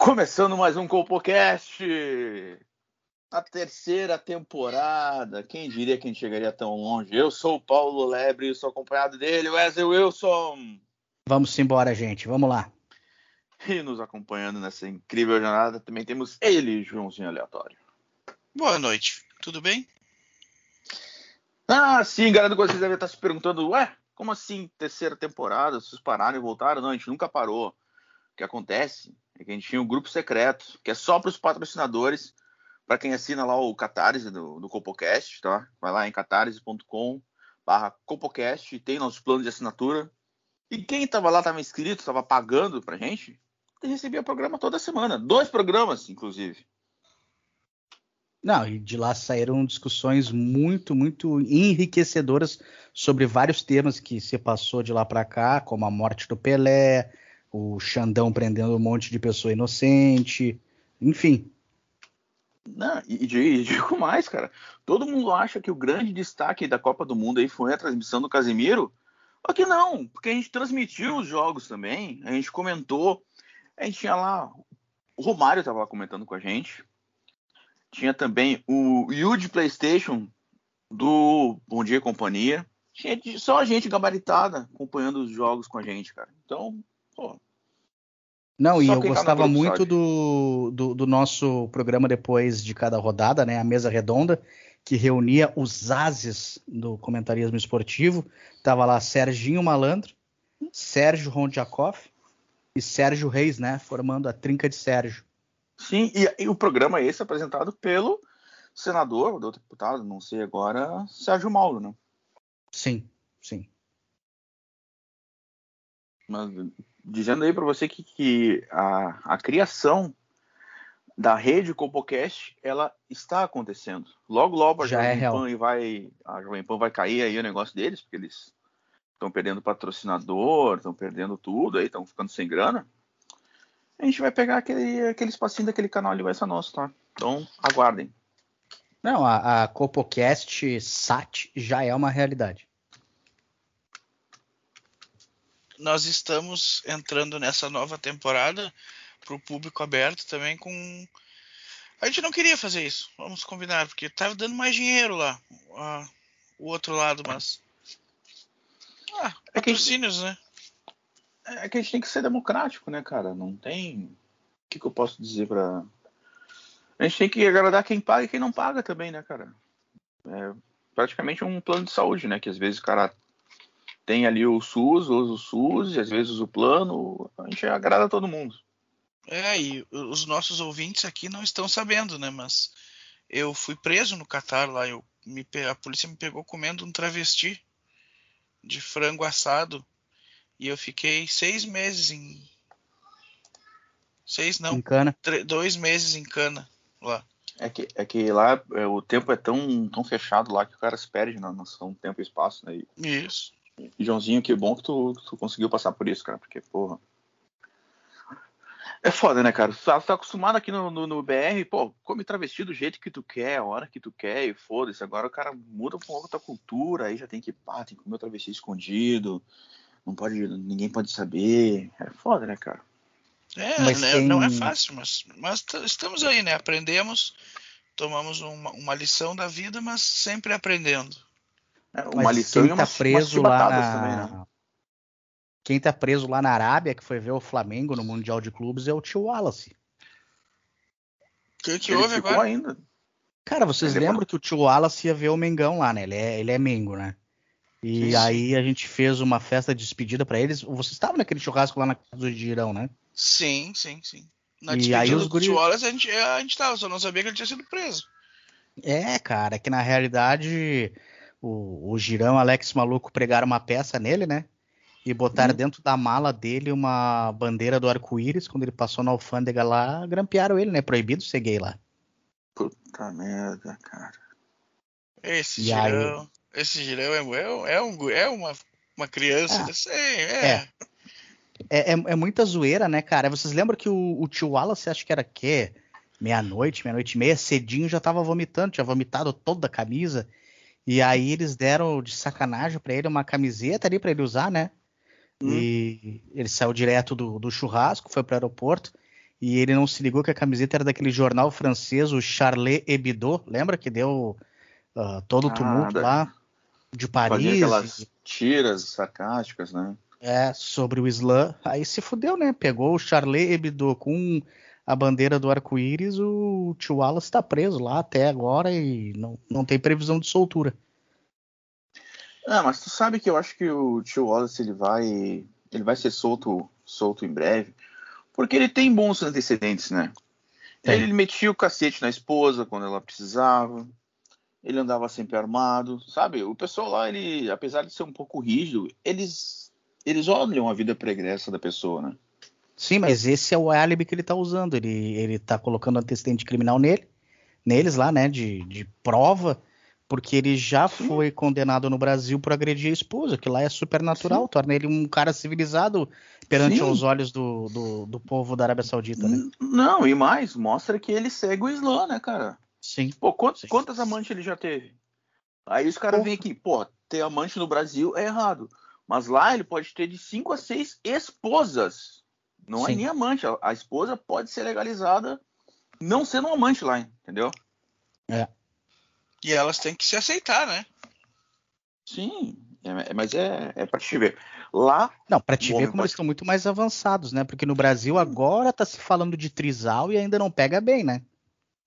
Começando mais um Compocast. A terceira temporada. Quem diria que a gente chegaria tão longe? Eu sou o Paulo Lebre e sou acompanhado dele, Wesley Wilson. Vamos embora, gente. Vamos lá. E nos acompanhando nessa incrível jornada também temos ele, Joãozinho Aleatório. Boa noite, tudo bem? Ah, sim, galera, vocês devem estar se perguntando, ué, como assim terceira temporada? Vocês pararam e voltaram? Não, a gente nunca parou. O que acontece é que a gente tinha um grupo secreto, que é só para os patrocinadores, para quem assina lá o Catarse do, do Copocast, tá? Vai lá em catarse.com barra Copocast tem nosso plano de assinatura. E quem estava lá, estava inscrito, estava pagando pra gente, recebia programa toda semana. Dois programas, inclusive. Não, e de lá saíram discussões muito, muito enriquecedoras sobre vários temas que se passou de lá para cá, como a morte do Pelé, o Xandão prendendo um monte de pessoa inocente, enfim. Não, e, e digo mais, cara. Todo mundo acha que o grande destaque da Copa do Mundo aí foi a transmissão do Casemiro. Só que não, porque a gente transmitiu os jogos também, a gente comentou, a gente tinha lá, o Romário estava lá comentando com a gente, tinha também o Yuji PlayStation do Bom Dia Companhia. Tinha só a gente gabaritada acompanhando os jogos com a gente, cara. Então, pô. Não, e eu gostava muito do, do, do, nosso programa depois de cada rodada, né? A mesa redonda, que reunia os ases do comentarismo esportivo. Tava lá Serginho Malandro, Sérgio Rondjakov e Sérgio Reis, né? Formando a trinca de Sérgio. Sim, e, e, o programa é esse apresentado pelo senador, ou deputado, não sei agora, Sérgio Mauro, né? Sim, sim. Mas dizendo aí para você que, que a, a, criação da rede Compocast, ela está acontecendo. Logo, logo a Já Jovem é Pan vai, a Jovem Pan vai cair aí o negócio deles, porque eles estão perdendo patrocinador, estão perdendo tudo aí, estão ficando sem grana a gente vai pegar aquele, aquele espacinho daquele canal ali, vai ser nosso, tá? Então, aguardem. Não, a, a Copocast SAT já é uma realidade. Nós estamos entrando nessa nova temporada para o público aberto também com. A gente não queria fazer isso, vamos combinar, porque tava dando mais dinheiro lá, o outro lado, mas. Ah, patrocínios, é que... né? é que a gente tem que ser democrático, né, cara? Não tem. O que, que eu posso dizer para. A gente tem que agradar quem paga e quem não paga também, né, cara? É praticamente um plano de saúde, né? Que às vezes o cara tem ali o SUS, usa o SUS, e às vezes usa o plano. A gente agrada todo mundo. É, e os nossos ouvintes aqui não estão sabendo, né? Mas eu fui preso no Catar lá. Eu, me, a polícia me pegou comendo um travesti de frango assado e eu fiquei seis meses em. Seis não. Em cana. Dois meses em cana lá. É que, é que lá é, o tempo é tão, tão fechado lá que o cara se perde na noção tempo e espaço, né? E, isso. Joãozinho, que bom que tu, tu conseguiu passar por isso, cara, porque, porra. É foda, né, cara? Tu tá, tá acostumado aqui no, no, no, BR, pô, come travesti do jeito que tu quer, a hora que tu quer, e foda-se. Agora o cara muda um pouco a tua cultura, aí já tem que, pá, tem que comer o travesti escondido não pode, ninguém pode saber. É foda, né, cara? É, mas né, tem... não é fácil, mas, mas estamos aí, né? Aprendemos, tomamos uma, uma lição da vida, mas sempre aprendendo. É, uma mas lição quem tá preso lá na... também, né? Quem tá preso lá na Arábia, que foi ver o Flamengo no Mundial de Clubes, é o tio Wallace. Que, que houve agora? ainda. Cara, vocês ele lembram que o tio Wallace ia ver o Mengão lá, né? Ele é, ele é Mengo, né? E aí a gente fez uma festa de despedida para eles. Você estava naquele churrasco lá na casa do Girão, né? Sim, sim, sim. Na e aí os guri... Wallace, a gente, a gente tava, só não sabia que ele tinha sido preso. É, cara, é que na realidade o, o Girão Alex Maluco pregaram uma peça nele, né? E botaram hum. dentro da mala dele uma bandeira do arco-íris. Quando ele passou na alfândega lá, grampearam ele, né? Proibido ser gay lá. Puta merda, cara. Esse e girão, aí... esse girão é, é, é, um, é uma, uma criança, ah, é. é. É, é, é, muita zoeira, né, cara? Vocês lembram que o, o tio Wallace, acho que era quê? Meia-noite, meia-noite e meia, cedinho já tava vomitando, tinha vomitado toda a camisa. E aí eles deram de sacanagem para ele uma camiseta ali para ele usar, né? Hum. E ele saiu direto do, do churrasco, foi pro aeroporto. E ele não se ligou que a camiseta era daquele jornal francês, o Charlie Hebdo. Lembra que deu uh, todo o tumulto ah, lá de Paris? Fazia aquelas tiras sarcásticas, né? É, sobre o Islã. Aí se fudeu, né? Pegou o Charlie Hebdo com a bandeira do arco-íris, o tio Wallace está preso lá até agora e não, não tem previsão de soltura. Ah, mas tu sabe que eu acho que o tio Wallace ele vai, ele vai ser solto, solto em breve, porque ele tem bons antecedentes, né? É. Ele metia o cacete na esposa quando ela precisava. Ele andava sempre armado, sabe? O pessoal lá, ele, apesar de ser um pouco rígido, eles eles olham a vida pregressa da pessoa, né? Sim, mas esse é o álibi que ele tá usando. Ele, ele tá colocando antecedente criminal nele, neles lá, né? De, de prova, porque ele já Sim. foi condenado no Brasil por agredir a esposa, que lá é super natural, torna ele um cara civilizado perante Sim. os olhos do, do, do, povo da Arábia Saudita, né? Não, e mais, mostra que ele segue o Islã, né, cara? Sim. Pô, quantos, Sim. quantas amantes ele já teve? Aí os caras vêm aqui, pô, ter amante no Brasil é errado. Mas lá ele pode ter de 5 a 6 esposas. Não é Sim. é nem amante. A, a, esposa pode ser legalizada não sendo um amante lá, entendeu? É. E elas têm que se aceitar, né? Sim, é, mas é, é para te ver. Lá. Não, para te ver como pode... eles estão muito mais avançados, né? Porque no Brasil agora tá se falando de trisal e ainda não pega bem, né?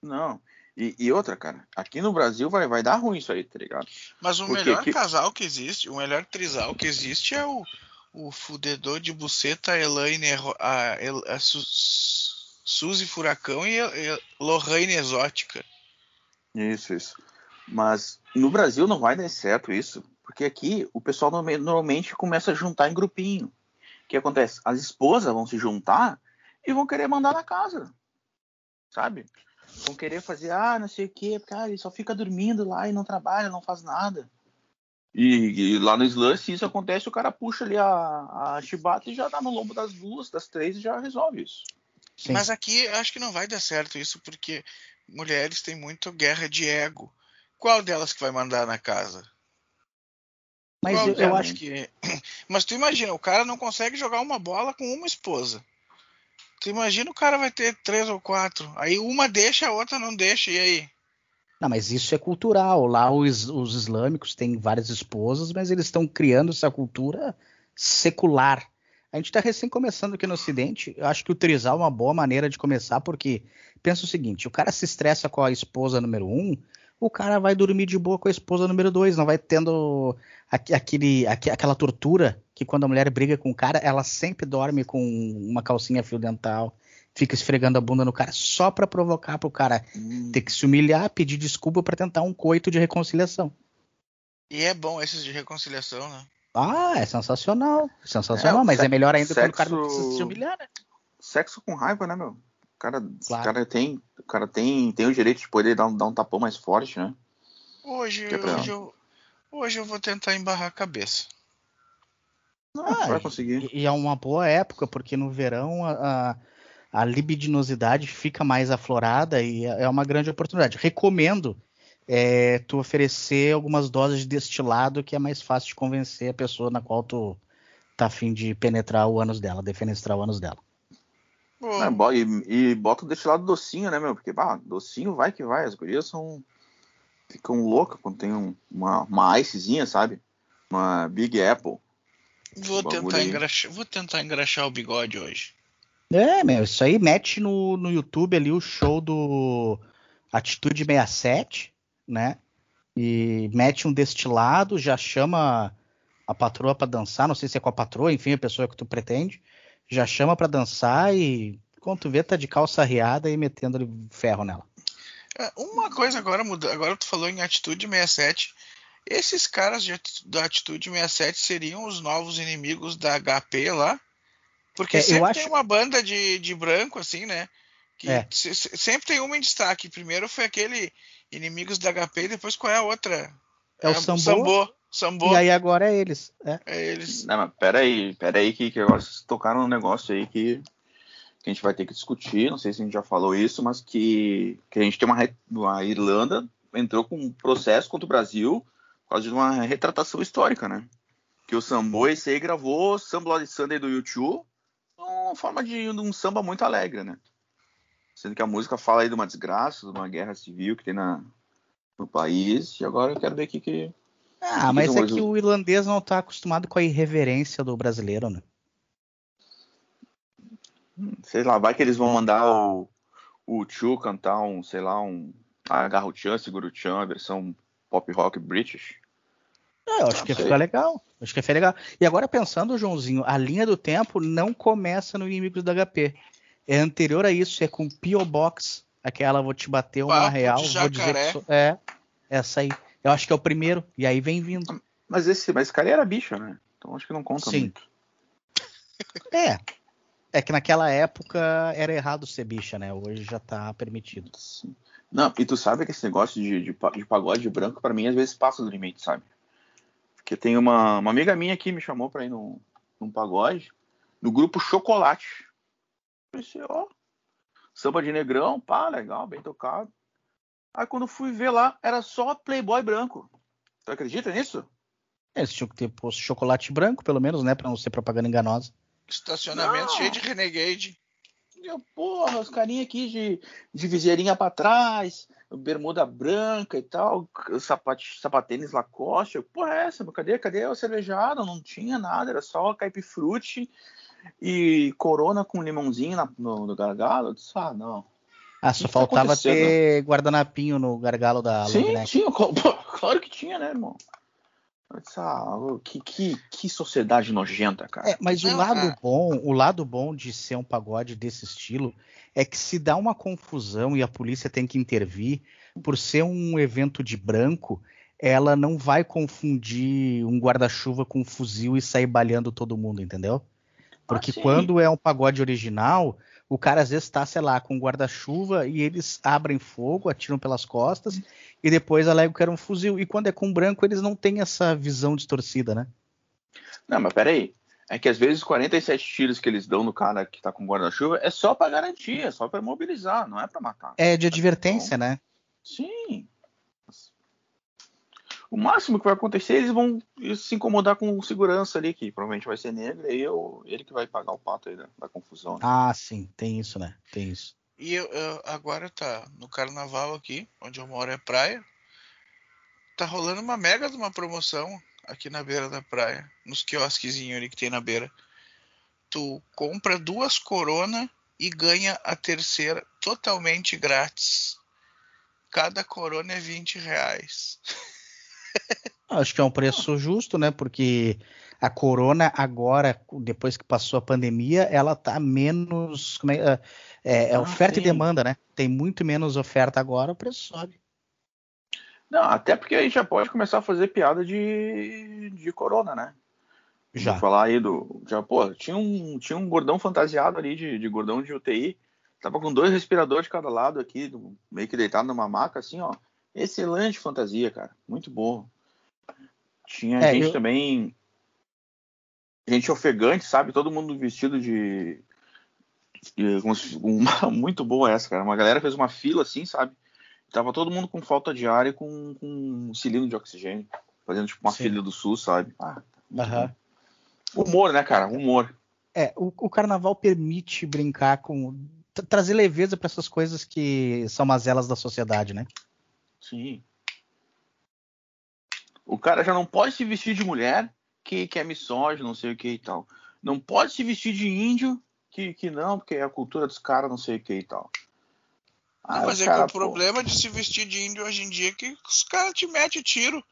Não. E, e, outra, cara, aqui no Brasil vai, vai dar ruim isso aí, tá ligado? Mas o Porque melhor aqui... casal que existe, o melhor trisal que existe é o, o fudedor de buceta Elaine, a, a, a Su, Suzy Furacão e a, Lorraine Exótica. Isso, isso. Mas no Brasil não vai dar certo isso, porque aqui o pessoal normalmente começa a juntar em grupinho. O que acontece? As esposas vão se juntar e vão querer mandar na casa, sabe? Vão querer fazer, ah, não sei o que, cara, ele só fica dormindo lá e não trabalha, não faz nada. E, e, lá no Slam, se isso acontece, o cara puxa ali a, a chibata e já dá no lombo das duas, das três e já resolve isso. Sim. Mas aqui acho que não vai dar certo isso, porque mulheres têm muito guerra de ego. Qual delas que vai mandar na casa? Mas eu, eu, acho que. Mas tu imagina, o cara não consegue jogar uma bola com uma esposa. Tu imagina o cara vai ter três ou quatro. Aí uma deixa, a outra não deixa, e aí? Não, mas isso é cultural. Lá os, os islâmicos têm várias esposas, mas eles estão criando essa cultura secular. A gente está recém começando aqui no Ocidente. Eu acho que o trisal é uma boa maneira de começar, porque pensa o seguinte: o cara se estressa com a esposa número um, o cara vai dormir de boa com a esposa número dois, não vai tendo aquele, aquela tortura que quando a mulher briga com o cara, ela sempre dorme com uma calcinha fio dental, fica esfregando a bunda no cara só para provocar pro cara hum. ter que se humilhar, pedir desculpa para tentar um coito de reconciliação. E é bom esses de reconciliação, né? Ah, é sensacional. Sensacional, é, mas é melhor ainda sexo... quando o cara não precisa se humilhar, né? Sexo com raiva, né, meu? O cara, claro. o cara, tem, o cara tem, tem o direito de poder dar um, dar um tapão mais forte, né? Hoje, é pra... hoje, eu, hoje eu vou tentar embarrar a cabeça. Ah, vai conseguir. E, e, é uma boa época, porque no verão a, a a libidinosidade fica mais aflorada e é, é uma grande oportunidade. Recomendo é, tu oferecer algumas doses de destilado que é mais fácil de convencer a pessoa na qual tu tá afim de penetrar o ânus dela, defenestrar o ânus dela. É, e, e, bota o destilado docinho, né, meu? Porque, bah, docinho vai que vai. As gurias são. ficam loucas quando tem um, uma, uma icezinha, sabe? Uma Big Apple. Vou tentar, engraxar, vou tentar engraxar o bigode hoje. É, meu, isso aí mete no, no YouTube ali o show do Atitude 67, né? E mete um destilado, já chama a patroa para dançar, não sei se é com a patroa, enfim, a pessoa que tu pretende, já chama para dançar e quando tu vê tá de calça riada e metendo ferro nela. É, uma coisa agora muda, agora tu falou em Atitude 67, esses caras de, da Atitude 67 seriam os novos inimigos da HP lá? Porque é, sempre acho... tem uma banda de, de branco, assim, né? Que é. sempre tem uma em destaque. Primeiro foi aquele Inimigos da HP, e depois qual é a outra? É, é o Sambo. Sambo. Sambo. E aí agora é eles. É, é eles. Não, mas peraí, peraí, que, que agora vocês tocaram um negócio aí que, que a gente vai ter que discutir. Não sei se a gente já falou isso, mas que, que a gente tem uma. uma Irlanda entrou com um processo contra o Brasil por causa de uma retratação histórica, né? Que o Sambo esse aí gravou Some Bloody Sunday do YouTube uma forma de um samba muito alegre, né? Sendo que a música fala aí de uma desgraça, de uma guerra civil que tem na, no país. E agora eu quero ver aqui que. Ah, que mas que é que o irlandês não está acostumado com a irreverência do brasileiro, né? Sei lá, vai que eles vão mandar o, o Chu cantar um, sei lá, um Agarra o Chan, Segura o Chan, a versão pop rock British. É, eu acho que ia ficar legal. Acho que ia ficar legal. E agora pensando, Joãozinho, a linha do tempo não começa no Inimigos da HP é anterior a isso, é com P.O. Box, aquela vou te bater uma Papo real, vou dizer que sou, é essa aí. Eu acho que é o primeiro e aí vem vindo. Mas esse, mas esse cara era bicho, né? Então acho que não conta Sim. muito. É. É que naquela época era errado ser bicha, né? Hoje já tá permitido. Sim. Não, e tu sabe que esse negócio de, de, de pagode branco, para mim, às vezes passa do limite, sabe? Porque tem uma, uma amiga minha que me chamou pra ir num, num pagode, no grupo Chocolate. Pensei, ó, samba de negrão, pá, legal, bem tocado. Aí quando fui ver lá, era só Playboy branco. Tu acredita nisso? É, eles tinham que ter posto chocolate branco, pelo menos, né? Pra não ser propaganda enganosa. Estacionamento não. cheio de Renegade. Eu, porra, os carinha aqui de, de viseirinha pra trás, bermuda branca e tal, sapat, sapatênis Lacoste. Porra, é essa? Cadê, cadê a cervejada? Não tinha nada, era só caipifruti e corona com limãozinho na, no, no gargalo. Eu disse, ah, não. Ah, só faltava ter guardanapinho no gargalo da Sim, tinha. Claro que tinha, né, irmão? Ah, que, que, que sociedade nojenta, cara. É, mas o lado bom, o lado bom de ser um pagode desse estilo é que se dá uma confusão e a polícia tem que intervir, por ser um evento de branco, ela não vai confundir um guarda-chuva com um fuzil e sair baleando todo mundo, entendeu? Porque ah, quando é um pagode original, o cara às vezes está, sei lá, com guarda-chuva e eles abrem fogo, atiram pelas costas e depois alegam que era um fuzil. E quando é com branco, eles não têm essa visão distorcida, né? Não, mas peraí. É que às vezes os 47 tiros que eles dão no cara que tá com guarda-chuva é só para garantia, é só para mobilizar, não é para matar. É de advertência, então, né? Sim o máximo que vai acontecer, eles vão se incomodar com segurança ali, que provavelmente vai ser negro, e eu, ele que vai pagar o pato aí da, da confusão. Né? Ah, sim, tem isso, né? Tem isso. E eu, eu, agora tá no carnaval aqui, onde eu moro é praia. Tá rolando uma mega de uma promoção aqui na beira da praia, nos quiosquezinhos ali que tem na beira. Tu compra duas corona e ganha a terceira totalmente grátis. Cada corona é 20 reais. Acho que é um preço justo, né? Porque a Corona agora, depois que passou a pandemia, ela tá menos. É, é, é ah, oferta sim. e demanda, né? Tem muito menos oferta agora, o preço sobe. Não, até porque aí já pode começar a fazer piada de, de Corona, né? Já. Vou falar aí do. Já, pô, tinha um, tinha um gordão fantasiado ali de, de gordão de UTI. Tava com dois respiradores de cada lado aqui, meio que deitado numa maca, assim, ó. Excelente fantasia, cara. Muito bom. Tinha é, gente eu... também. Gente ofegante, sabe? Todo mundo vestido de. de uma, muito boa essa, cara. Uma galera fez uma fila assim, sabe? Tava todo mundo com falta de ar e com, com um cilindro de oxigênio. Fazendo tipo uma Sim. fila do sul, sabe? Ah, uhum. Humor, né, cara? Humor. É, o, o carnaval permite brincar com. trazer leveza para essas coisas que são mazelas da sociedade, né? Sim. O cara já não pode se vestir de mulher, que, que é misógino, não sei o que e tal. Não pode se vestir de índio, que, que não, porque é a cultura dos caras, não sei o que e tal. Ah, não, mas é cara, que o pô... problema de se vestir de índio hoje em dia é que os caras te metem tiro.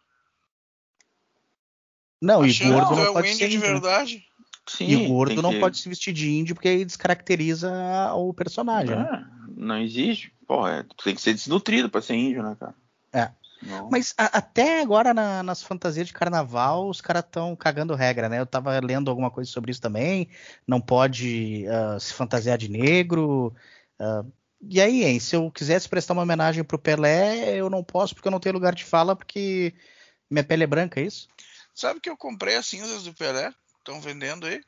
Não, e gordo não é um pode índio ser de índio. verdade. Sim, e gordo não que... pode se vestir de índio porque aí descaracteriza o personagem. Né? É, né? Não existe. Porra, é, tem que ser desnutrido pra ser índio, né, cara? Não. Mas a, até agora na, nas fantasias de carnaval os caras estão cagando regra, né? Eu tava lendo alguma coisa sobre isso também. Não pode uh, se fantasiar de negro. Uh, e aí, hein, se eu quisesse prestar uma homenagem pro Pelé, eu não posso porque eu não tenho lugar de fala porque minha pele é branca, é isso? Sabe que eu comprei as cinzas do Pelé? Estão vendendo aí?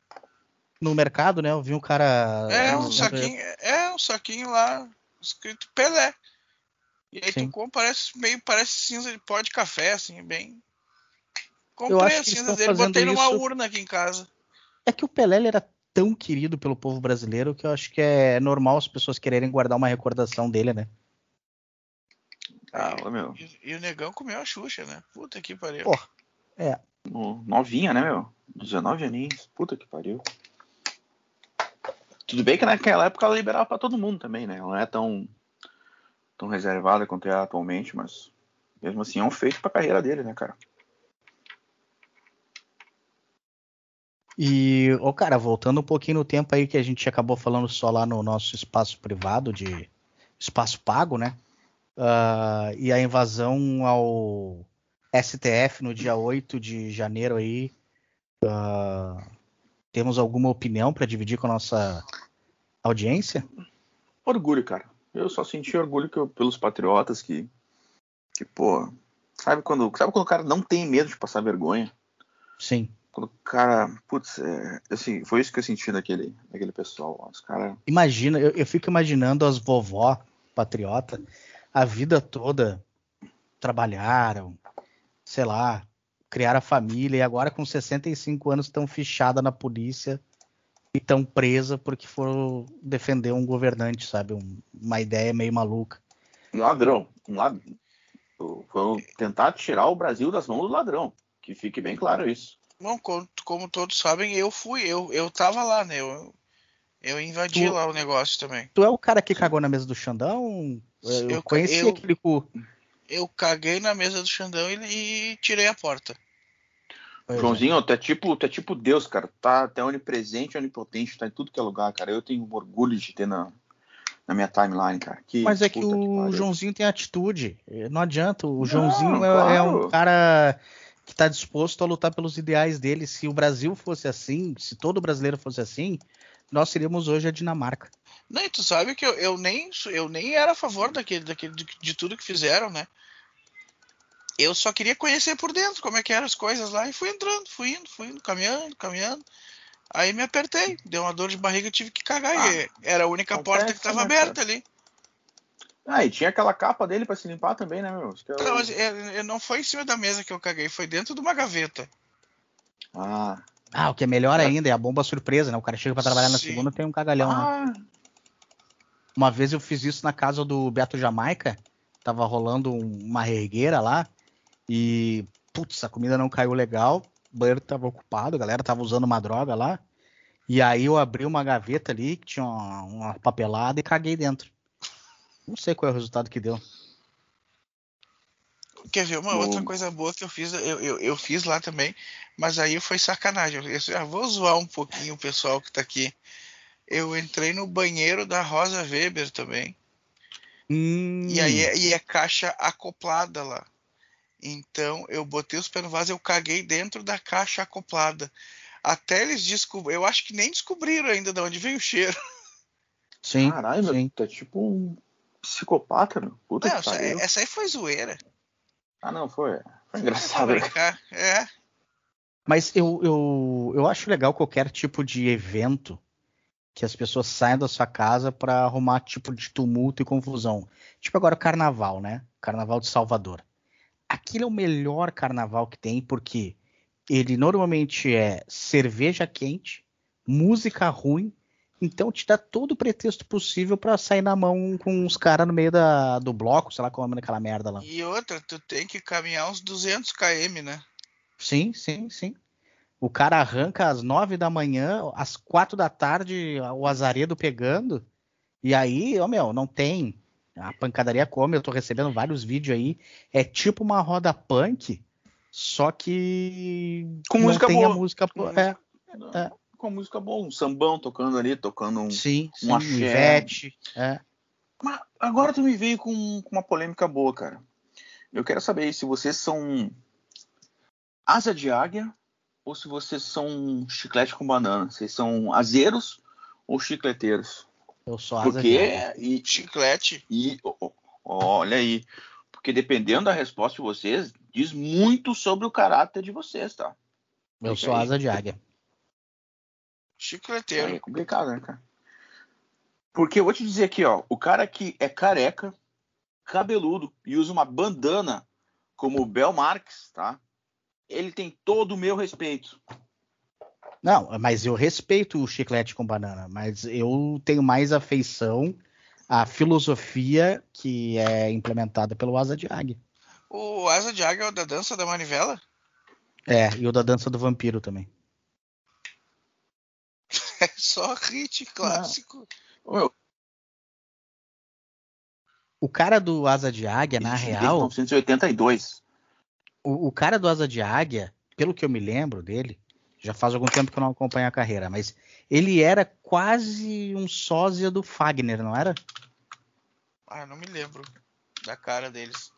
No mercado, né? Eu vi um cara. É, um saquinho, é um saquinho lá escrito Pelé. E aí Sim. tu compra, parece meio parece cinza de pó de café, assim, bem. Comprei as cinzas dele, botei numa isso... urna aqui em casa. É que o Pelé era tão querido pelo povo brasileiro que eu acho que é normal as pessoas quererem guardar uma recordação dele, né? Ah, meu. E, e, o negão comeu a Xuxa, né? Puta que pariu. Porra. É. Novinha, né, meu? 19 aninhos. Puta que pariu. Tudo bem que naquela época ela liberava pra todo mundo também, né? Ela não é tão, tão reservada quanto é atualmente, mas mesmo assim é um feito pra carreira dele, né, cara? E, ô cara, voltando um pouquinho no tempo aí que a gente acabou falando só lá no nosso espaço privado de espaço pago, né? Uh, e a invasão ao STF no dia 8 de janeiro aí. Uh, temos alguma opinião para dividir com a nossa audiência? Orgulho, cara. Eu só senti orgulho eu, pelos patriotas que, que, pô, sabe quando, sabe quando o cara não tem medo de passar vergonha? Sim. Quando o cara, putz, é, assim, foi isso que eu senti daquele, daquele pessoal. Os cara... Imagina, eu, eu fico imaginando as vovó patriota a vida toda trabalharam, sei lá, criaram a família e agora com 65 anos estão fichadas na polícia e estão presa porque foram defender um governante, sabe? Um, uma ideia meio maluca. Um ladrão, um ladrão. Vão tentar tirar o Brasil das mãos do ladrão. Que fique bem claro isso. Bom, como, como todos sabem, eu fui, eu, eu tava lá, né? Eu, eu invadi tu, lá o negócio também. Tu é o cara que cagou na mesa do Xandão? Eu, eu conheci eu, aquele cu. Eu caguei na mesa do Xandão e, e tirei a porta. Pois Joãozinho, é. tu, é tipo, tu é tipo Deus, cara. Tá até onipresente, onipotente, tá em tudo que é lugar, cara. Eu tenho orgulho de ter na, na minha timeline, cara. Que, Mas é que o que Joãozinho tem atitude. Não adianta. O Não, Joãozinho claro. é, é, um cara que está disposto a lutar pelos ideais dele. Se o Brasil fosse assim, se todo brasileiro fosse assim, nós seríamos hoje a Dinamarca. Não, e tu sabe que eu, eu, nem, eu nem era a favor daquele, daquele, de, de, tudo que fizeram, né? Eu só queria conhecer por dentro como é que eram as coisas lá e fui entrando, fui indo, fui indo, caminhando, caminhando. Aí me apertei, deu uma dor de barriga, tive que cagar. Ah, era a única porta que estava né, aberta ali. Ah, e tinha aquela capa dele para se limpar também, né, meu? Eu... Não, mas é, é, não foi em cima da mesa que eu caguei, foi dentro de uma gaveta. Ah. Ah, o que é melhor é. ainda é a bomba surpresa, né? O cara chega para trabalhar Sim. na segunda tem um cagalhão, né? ah. né? Uma vez eu fiz isso na casa do Beto Jamaica, tava rolando uma regueira lá e putz, a comida não caiu legal, o banheiro tava ocupado, a galera tava usando uma droga lá. E aí eu abri uma gaveta ali que tinha uma, uma papelada e caguei dentro. Não sei qual é o resultado que deu. Quer ver uma outra coisa boa que eu fiz? Eu, eu, eu, fiz lá também, mas aí foi sacanagem. Eu já vou zoar um pouquinho o pessoal que tá aqui. Eu entrei no banheiro da Rosa Weber também. Hum. E aí é, e é caixa acoplada lá. Então eu botei os pés no vaso, eu caguei dentro da caixa acoplada. Até eles descobriram, eu acho que nem descobriram ainda de onde veio o cheiro. Sim. Caralho, sim. tá tipo um psicopata, meu. Puta não, que pariu. essa aí foi zoeira. Ah, não, foi. Foi engraçado. É. Mas eu, eu, eu acho legal qualquer tipo de evento que as pessoas saiam da sua casa para arrumar tipo de tumulto e confusão. Tipo agora o carnaval, né? Carnaval de Salvador. Aquilo é o melhor carnaval que tem porque ele normalmente é cerveja quente, música ruim, então te dá todo o pretexto possível para sair na mão com os caras no meio da, do bloco, sei lá como é aquela merda lá. E outra, tu tem que caminhar uns 200 km, né? Sim, sim, sim. O cara arranca às nove da manhã, às quatro da tarde, o azaredo pegando. E aí, ó, meu, não tem. A pancadaria come, eu tô recebendo vários vídeos aí. É tipo uma roda punk, só que. Com não música tem boa. a música. É, é. Com música boa, um sambão tocando ali, tocando um. Sim, sim um Ivete, é. Mas agora tu me veio com, com uma polêmica boa, cara. Eu quero saber se vocês são asa de águia ou se vocês são chiclete com banana. Vocês são azeiros ou chicleteiros? Eu sou asa Porque, de e, chiclete. E olha aí. Porque dependendo da resposta de vocês, diz muito sobre o caráter de vocês, tá? Eu sou asa de águia. Chicleteiro. É complicado, né, cara? Porque eu vou te dizer aqui, ó, o cara que é careca, cabeludo e usa uma bandana como o Bel Marques, tá? Ele tem todo o meu respeito. Não, mas eu respeito o chiclete com banana, mas eu tenho mais afeição à filosofia que é implementada pelo Asa de Águia. O Asa de Águia é o da dança da manivela? É, e o da dança do vampiro também. É só hit clássico. O cara do Asa de Águia, na real. 1982. O, o cara do Asa de Águia, pelo que eu me lembro dele, já faz algum tempo que eu não acompanho a carreira, mas ele era quase um sósia do Fagner, não era? Ah, não me lembro da cara deles.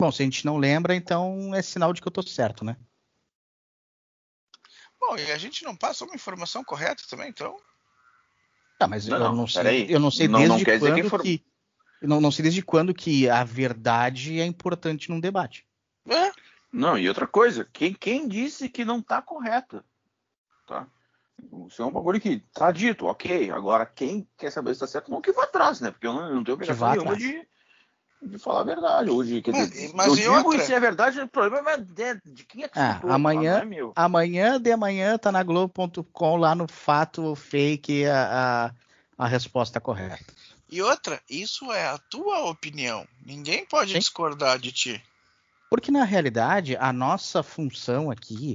Bom, se a gente não lembra, então é sinal de que eu tô certo, né? Bom, e a gente não passa uma informação correta também, então. Tá, mas não, eu, não sei, eu não sei não, desde não quando que, for... que, não, não sei desde quando que a verdade é importante num debate. É. Não, e outra coisa, quem, quem disse que não tá correta? Tá? Isso é um bagulho que tá dito, ok. Agora, quem quer saber se tá certo, não que vá atrás, né? Porque eu não, eu não tenho obrigação nenhuma de, de falar a verdade hoje. Quer dizer, mas, eu digo outra? se é verdade, o problema é de, de quem é que ah, amanhã, lá, é amanhã de amanhã tá na Globo.com lá no fato fake a, a, a resposta correta. E outra, isso é a tua opinião. Ninguém pode Sim. discordar de ti. Porque na realidade, a nossa função aqui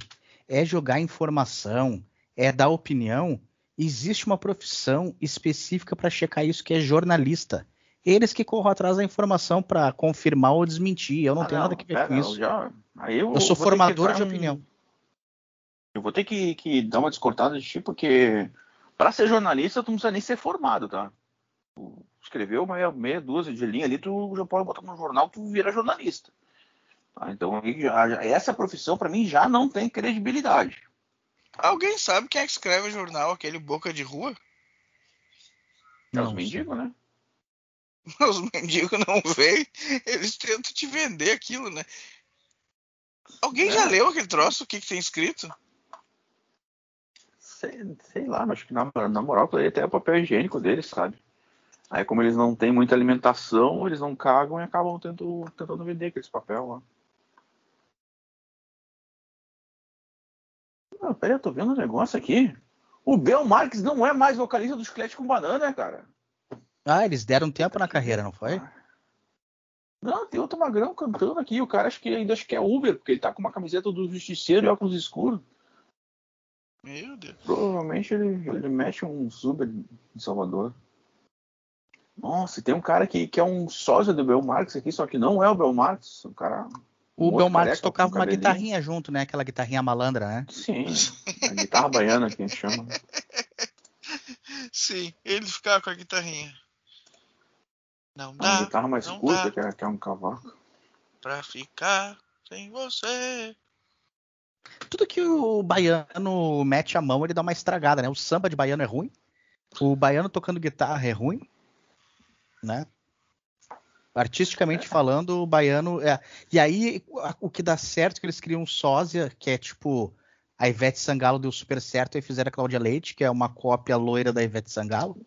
é jogar informação, é dar opinião. Existe uma profissão específica para checar isso, que é jornalista eles que corram atrás da informação para confirmar ou desmentir. Eu não ah, tenho não, nada a ver pera, com isso. Já, eu, eu, sou formador de opinião. Eu vou ter que, que, dar uma descortada de ti, porque para ser jornalista tu não precisa nem ser formado, tá? Tu escreveu meia, meia dúzia de linha ali, tu já pode botar no jornal, tu vira jornalista. Tá? Então já, essa profissão para mim já não tem credibilidade. Alguém sabe quem é que escreve o jornal, aquele boca de rua? É os mendigos, né? os mendigos não veem, eles tentam te vender aquilo, né? Alguém é. já leu aquele troço? O que, que tem escrito? Sei, sei lá, acho que na, na moral, até o papel higiênico deles, sabe? Aí, como eles não têm muita alimentação, eles não cagam e acabam tentando, tentando vender aqueles papel lá. Ah, peraí, eu tô vendo um negócio aqui. O Bel Marques não é mais vocalista do Chiclete com Banana, cara. Ah, eles deram tempo na carreira, não foi? Não, tem outro magrão cantando aqui. O cara acho que ainda acho que é Uber, porque ele tá com uma camiseta do Justiceiro e óculos escuros. Meu Deus. Provavelmente ele, ele mexe um Uber em Salvador. Nossa, tem um cara que, que é um sósia do Bel Marx aqui, só que não é o Bel Marx. O cara. O Bel Marx tocava uma guitarrinha junto, né? Aquela guitarrinha malandra, né? Sim, a guitarra baiana que a gente chama. Sim, ele ficava com a guitarrinha. Não dá. Uma guitarra mais curta, que é, que é um cavaco. Pra ficar sem você. Tudo que o baiano mete a mão, ele dá uma estragada, né? O samba de baiano é ruim. O baiano tocando guitarra é ruim. Né? Artisticamente é. falando, o baiano. É... E aí, o que dá certo é que eles criam um sósia, que é tipo. A Ivete Sangalo deu super certo e fizeram a Cláudia Leite, que é uma cópia loira da Ivete Sangalo.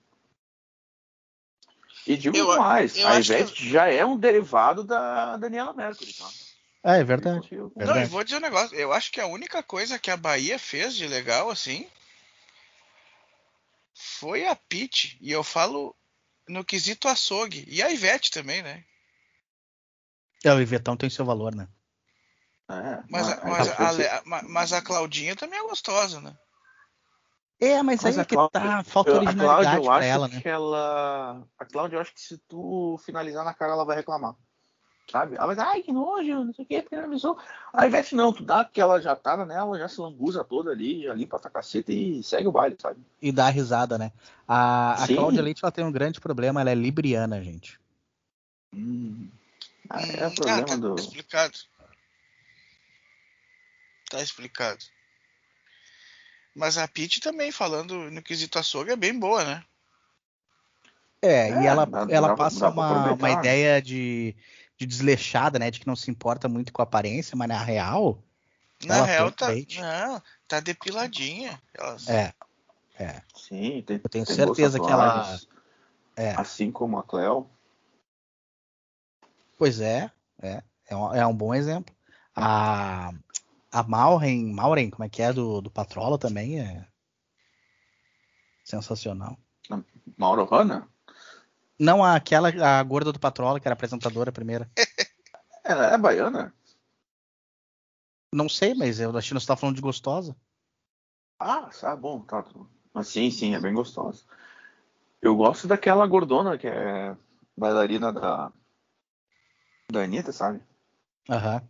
E digo eu, mais, eu a Ivete que... já é um derivado da Daniela Mercury, tá? Ah, é verdade. Não, verdade. eu vou dizer um negócio. Eu acho que a única coisa que a Bahia fez de legal, assim, foi a Pete. E eu falo no quesito açougue. E a Ivete também, né? É, o Ivetão tem seu valor, né? É, mas, mas, mas, a, mas a Claudinha também é gostosa, né? É, mas, mas aí é que Cláudia, tá, falta originalidade pra ela, né? Que ela, a Cláudia, eu acho que se tu finalizar na cara, ela vai reclamar. Sabe? Ela vai dizer, ai, que nojo, não sei o que, finalizou. A Ivete não, tu dá que ela já tá nela, já se lambuza toda ali, já limpa a caceta e segue o baile, sabe? E dá risada, né? A, a Cláudia Leite, ela tem um grande problema, ela é libriana, gente. Hum. Ah, é o problema ah, tá do... explicado. Tá explicado. Mas a Peach também, falando no quesito açougue, é bem boa, né? É, é e ela, dá, ela dá, passa dá uma, uma ideia de, de desleixada, né? De que não se importa muito com a aparência, mas na real. Na real, tá, não, tá depiladinha. Ela... É. É. Sim, tem, Eu tenho tem certeza que ela. É. Assim como a Cleo. Pois é, é. É um, é um bom exemplo. A, a Maureen, Maureen, como é que é, do, do Patrola também é sensacional. Mauro Hanna? Não, aquela, a gorda do Patrola, que era apresentadora primeira. Ela é baiana? Não sei, mas eu acho que você tá falando de gostosa. Ah, tá bom, tá. Mas sim, sim, é bem gostosa. Eu gosto daquela gordona que é bailarina da da Anitta, sabe? Aham. Uhum.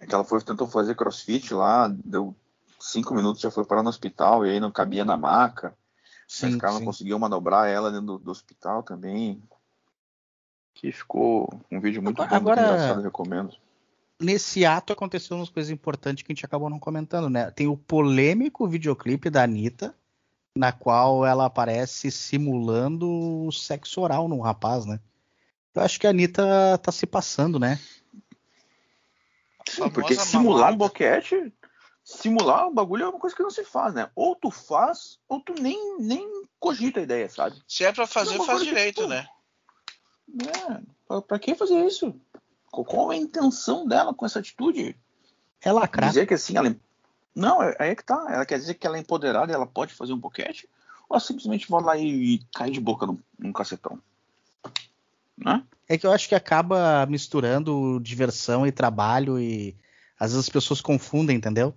É que ela foi, tentou fazer crossfit lá, deu cinco minutos, já foi parar no hospital, e aí não cabia na maca. Sim, o cara não conseguiu manobrar ela dentro do, do, hospital também. Que ficou um vídeo muito agora, bom, muito agora, engraçado, recomendo. Nesse ato aconteceu umas coisas importantes que a gente acabou não comentando, né? Tem o polêmico videoclipe da Anitta, na qual ela aparece simulando sexo oral num rapaz, né? Eu acho que a Anitta tá se passando, né? Sim, porque simular mamada. um boquete, simular um bagulho é uma coisa que não se faz, né? Ou tu faz, ou tu nem, nem cogita a ideia, sabe? Se é pra fazer, é faz direito, que, né? É, pra, pra que fazer isso? Qual é a intenção dela com essa atitude? É lacrar. Dizer que assim, ela. Não, é, é que tá. Ela quer dizer que ela é empoderada e ela pode fazer um boquete? Ou ela simplesmente vai lá e, e cai de boca num, num cacetão? Né? É que eu acho que acaba misturando diversão e trabalho e às vezes as pessoas confundem, entendeu?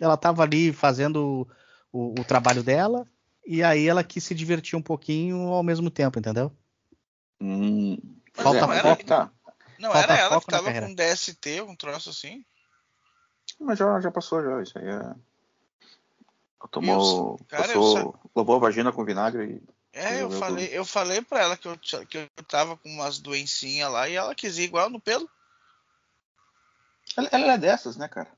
Ela estava ali fazendo o, o, trabalho dela e aí ela quis se divertir um pouquinho ao mesmo tempo, entendeu? Hum, Falta é, foco. Tá. Não, Falta era ela que tava com DST, um troço assim. Mas já, já passou já, isso aí é. Tomou. Cara, passou, lavou a vagina com vinagre e é, eu falei, eu falei pra ela que eu, que eu tava com umas doencinhas lá e ela quis ir igual no pelo. Ela, ela é dessas, né, cara?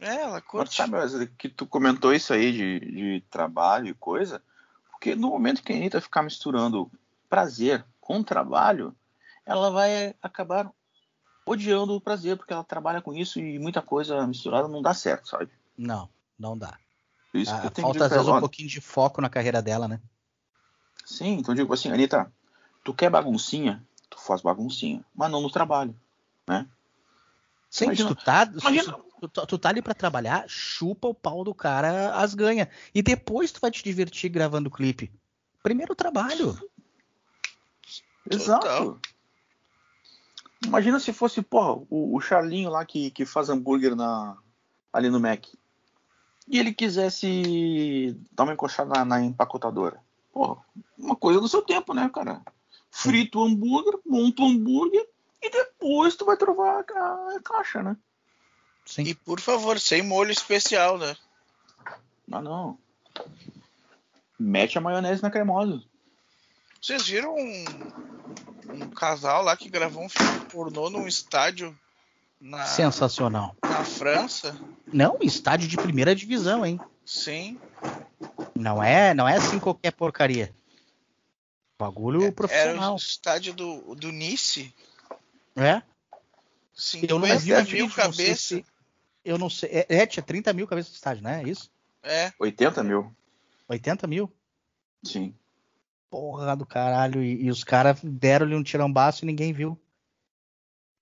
É, ela curte. Mas sabe que tu comentou isso aí de, de trabalho e coisa? Porque no momento que a Anitta ficar misturando prazer com trabalho, ela vai acabar odiando o prazer, porque ela trabalha com isso e muita coisa misturada não dá certo, sabe? Não, não dá. Isso ah, falta às vezes um pouquinho de foco na carreira dela, né? Sim, então digo assim, Anitta, tu quer baguncinha? Tu faz baguncinha, mas não no trabalho, né? Sim, imagina, tu, tá, imagina... tu, tu, tá ali para trabalhar, chupa o pau do cara, as ganha. E depois tu vai te divertir gravando o clipe. Primeiro o trabalho. Exato. Imagina se fosse, porra, o, o Charlinho lá que, que faz hambúrguer na, ali no Mac. E ele quisesse dar uma encoxada na, na empacotadora. Pô, uma coisa do seu tempo, né, cara? Frito o hambúrguer, monta o hambúrguer e depois tu vai trovar a, a caixa, né? Sim. E por favor, sem molho especial, né? Ah, não. Mete a maionese na cremosa. Vocês viram um, um casal lá que gravou um filme pornô num estádio na, Sensacional. Na França? Não, estádio de primeira divisão, hein? Sim. Não é, não é assim qualquer porcaria. Bagulho é, profissional. Era o estádio do, do Nice. É? 50 eu não vi mil cabeças. Se, eu não sei. É, é, tinha 30 mil cabeças de estádio, né? É isso? É. 80 mil. 80 mil? Sim. Porra do caralho. E, e os caras deram-lhe um tirambaço e ninguém viu.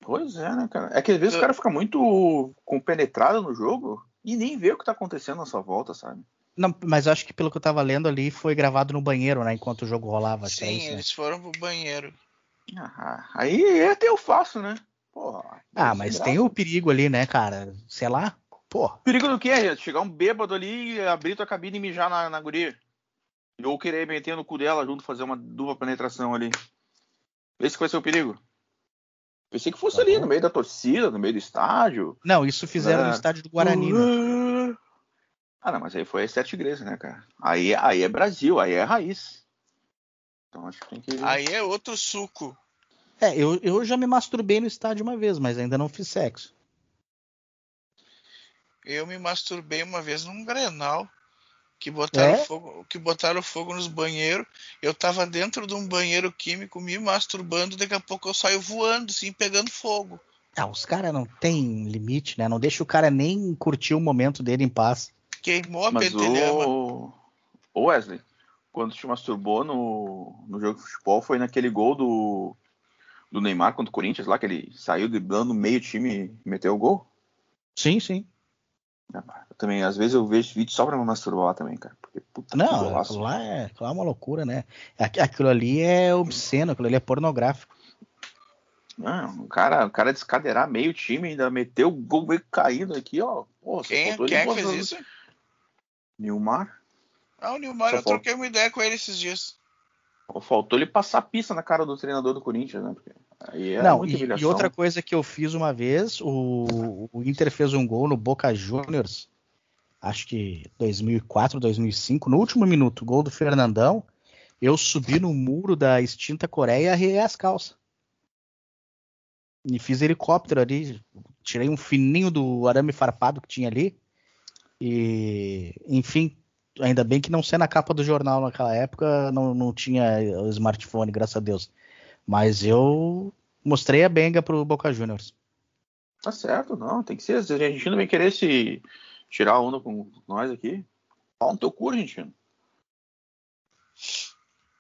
Pois é, né, cara? É que às vezes eu... o cara fica muito compenetrado no jogo e nem vê o que tá acontecendo na sua volta, sabe? Não, mas acho que pelo que eu tava lendo ali foi gravado no banheiro, né? Enquanto o jogo rolava. Sim, é isso, né? eles foram pro banheiro. Ah, aí é até eu faço, né? Porra, ah, mas tem o perigo ali, né, cara? Sei lá. Porra. Perigo do quê? Chegar um bêbado ali, abrir tua cabine e mijar na, na guria. Ou querer meter no cu dela junto, fazer uma dupla penetração ali. Esse vai ser o perigo. Pensei que fosse tá ali, no meio da torcida, no meio do estádio. Não, isso fizeram é. no estádio do Guarani. Né? Ah, não, mas aí foi as sete igrejas, né, cara? Aí, aí é Brasil, aí é raiz. Então acho que tem que. Aí é outro suco. É, eu, eu já me masturbei no estádio uma vez, mas ainda não fiz sexo. Eu me masturbei uma vez num Grenal que botaram, é? fogo, que botaram fogo nos banheiros. Eu tava dentro de um banheiro químico me masturbando, daqui a pouco eu saio voando, assim, pegando fogo. Ah, os caras não tem limite, né? Não deixa o cara nem curtir o momento dele em paz. Queimou a Mas pentelhama. O... o Wesley, quando te masturbou no, no jogo de futebol, foi naquele gol do, do Neymar contra o Corinthians lá, que ele saiu driblando meio time e meteu o gol? Sim, sim. Eu também, às vezes eu vejo vídeo só pra me masturbar também, cara. Porque, puta, não, aquilo lá, é, aquilo lá é uma loucura, né? Aquilo ali é obsceno, aquilo ali é pornográfico. Não, o cara, o cara descadeirar meio time, ainda meteu o gol meio caindo aqui, ó. Pô, quem quem é que fez isso? Nilmar. Ah, o Nilmar, só eu falta... troquei uma ideia com ele esses dias. Faltou ele passar pista na cara do treinador do Corinthians, né? Porque é Não, e, e, outra coisa que eu fiz uma vez, o, o Inter fez um gol no Boca Juniors, acho que 2004, 2005, no último minuto, gol do Fernandão. Eu subi no muro da extinta Coreia e arrei as calças. E fiz helicóptero ali, tirei um fininho do arame farpado que tinha ali. E, enfim, ainda bem que não sei na capa do jornal naquela época, não, não tinha o smartphone, graças a Deus. Mas eu mostrei a benga pro Boca Juniors. Tá certo, não, tem que ser. A gente não vem querer se tirar onda com nós aqui. Fala no teu cu, argentino.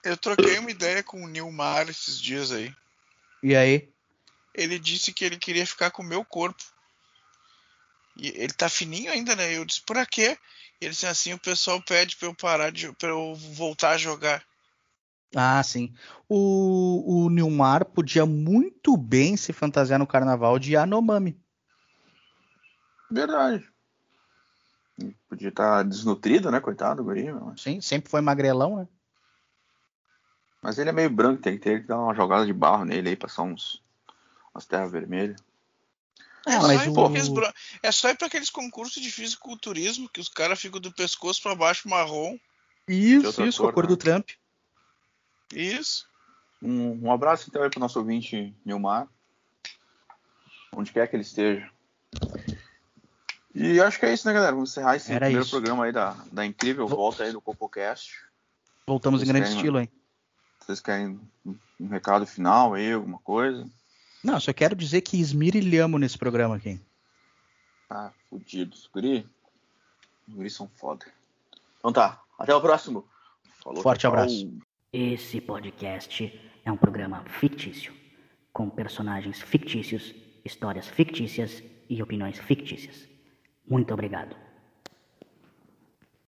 Eu troquei uma ideia com o Nilmar esses dias aí. E aí? Ele disse que ele queria ficar com o meu corpo. E ele tá fininho ainda, né? Eu disse, por quê? Ele disse assim, o pessoal pede pra eu parar de. pra eu voltar a jogar. Ah, sim. O, o Nilmar podia muito bem se fantasiar no carnaval de Yanomami. Verdade. Podia estar tá desnutrido, né? Coitado do guri. Sim, sempre foi magrelão, né? Mas ele é meio branco, tem que ter que dar uma jogada de barro nele aí, passar uns umas terras vermelhas. É, é, mas só o... é só ir para aqueles concursos de fisiculturismo que os caras ficam do pescoço para baixo marrom. Isso, isso, cor, a cor né? do Trump. Isso. Um, um abraço então aí pro nosso ouvinte Nilmar. Onde quer que ele esteja. E acho que é isso, né, galera? Vamos encerrar esse Era primeiro isso. programa aí da, da incrível volta aí do CocoCast. Voltamos vocês em grande querem, estilo, hein? Vocês querem um recado final aí, alguma coisa? Não, só quero dizer que esmirilhamos nesse programa aqui. Ah, fudidos. Guri, os guris são foda. Então tá, até o próximo. Falou, Forte abraço. Esse podcast é um programa fictício, com personagens fictícios, histórias fictícias e opiniões fictícias. Muito obrigado.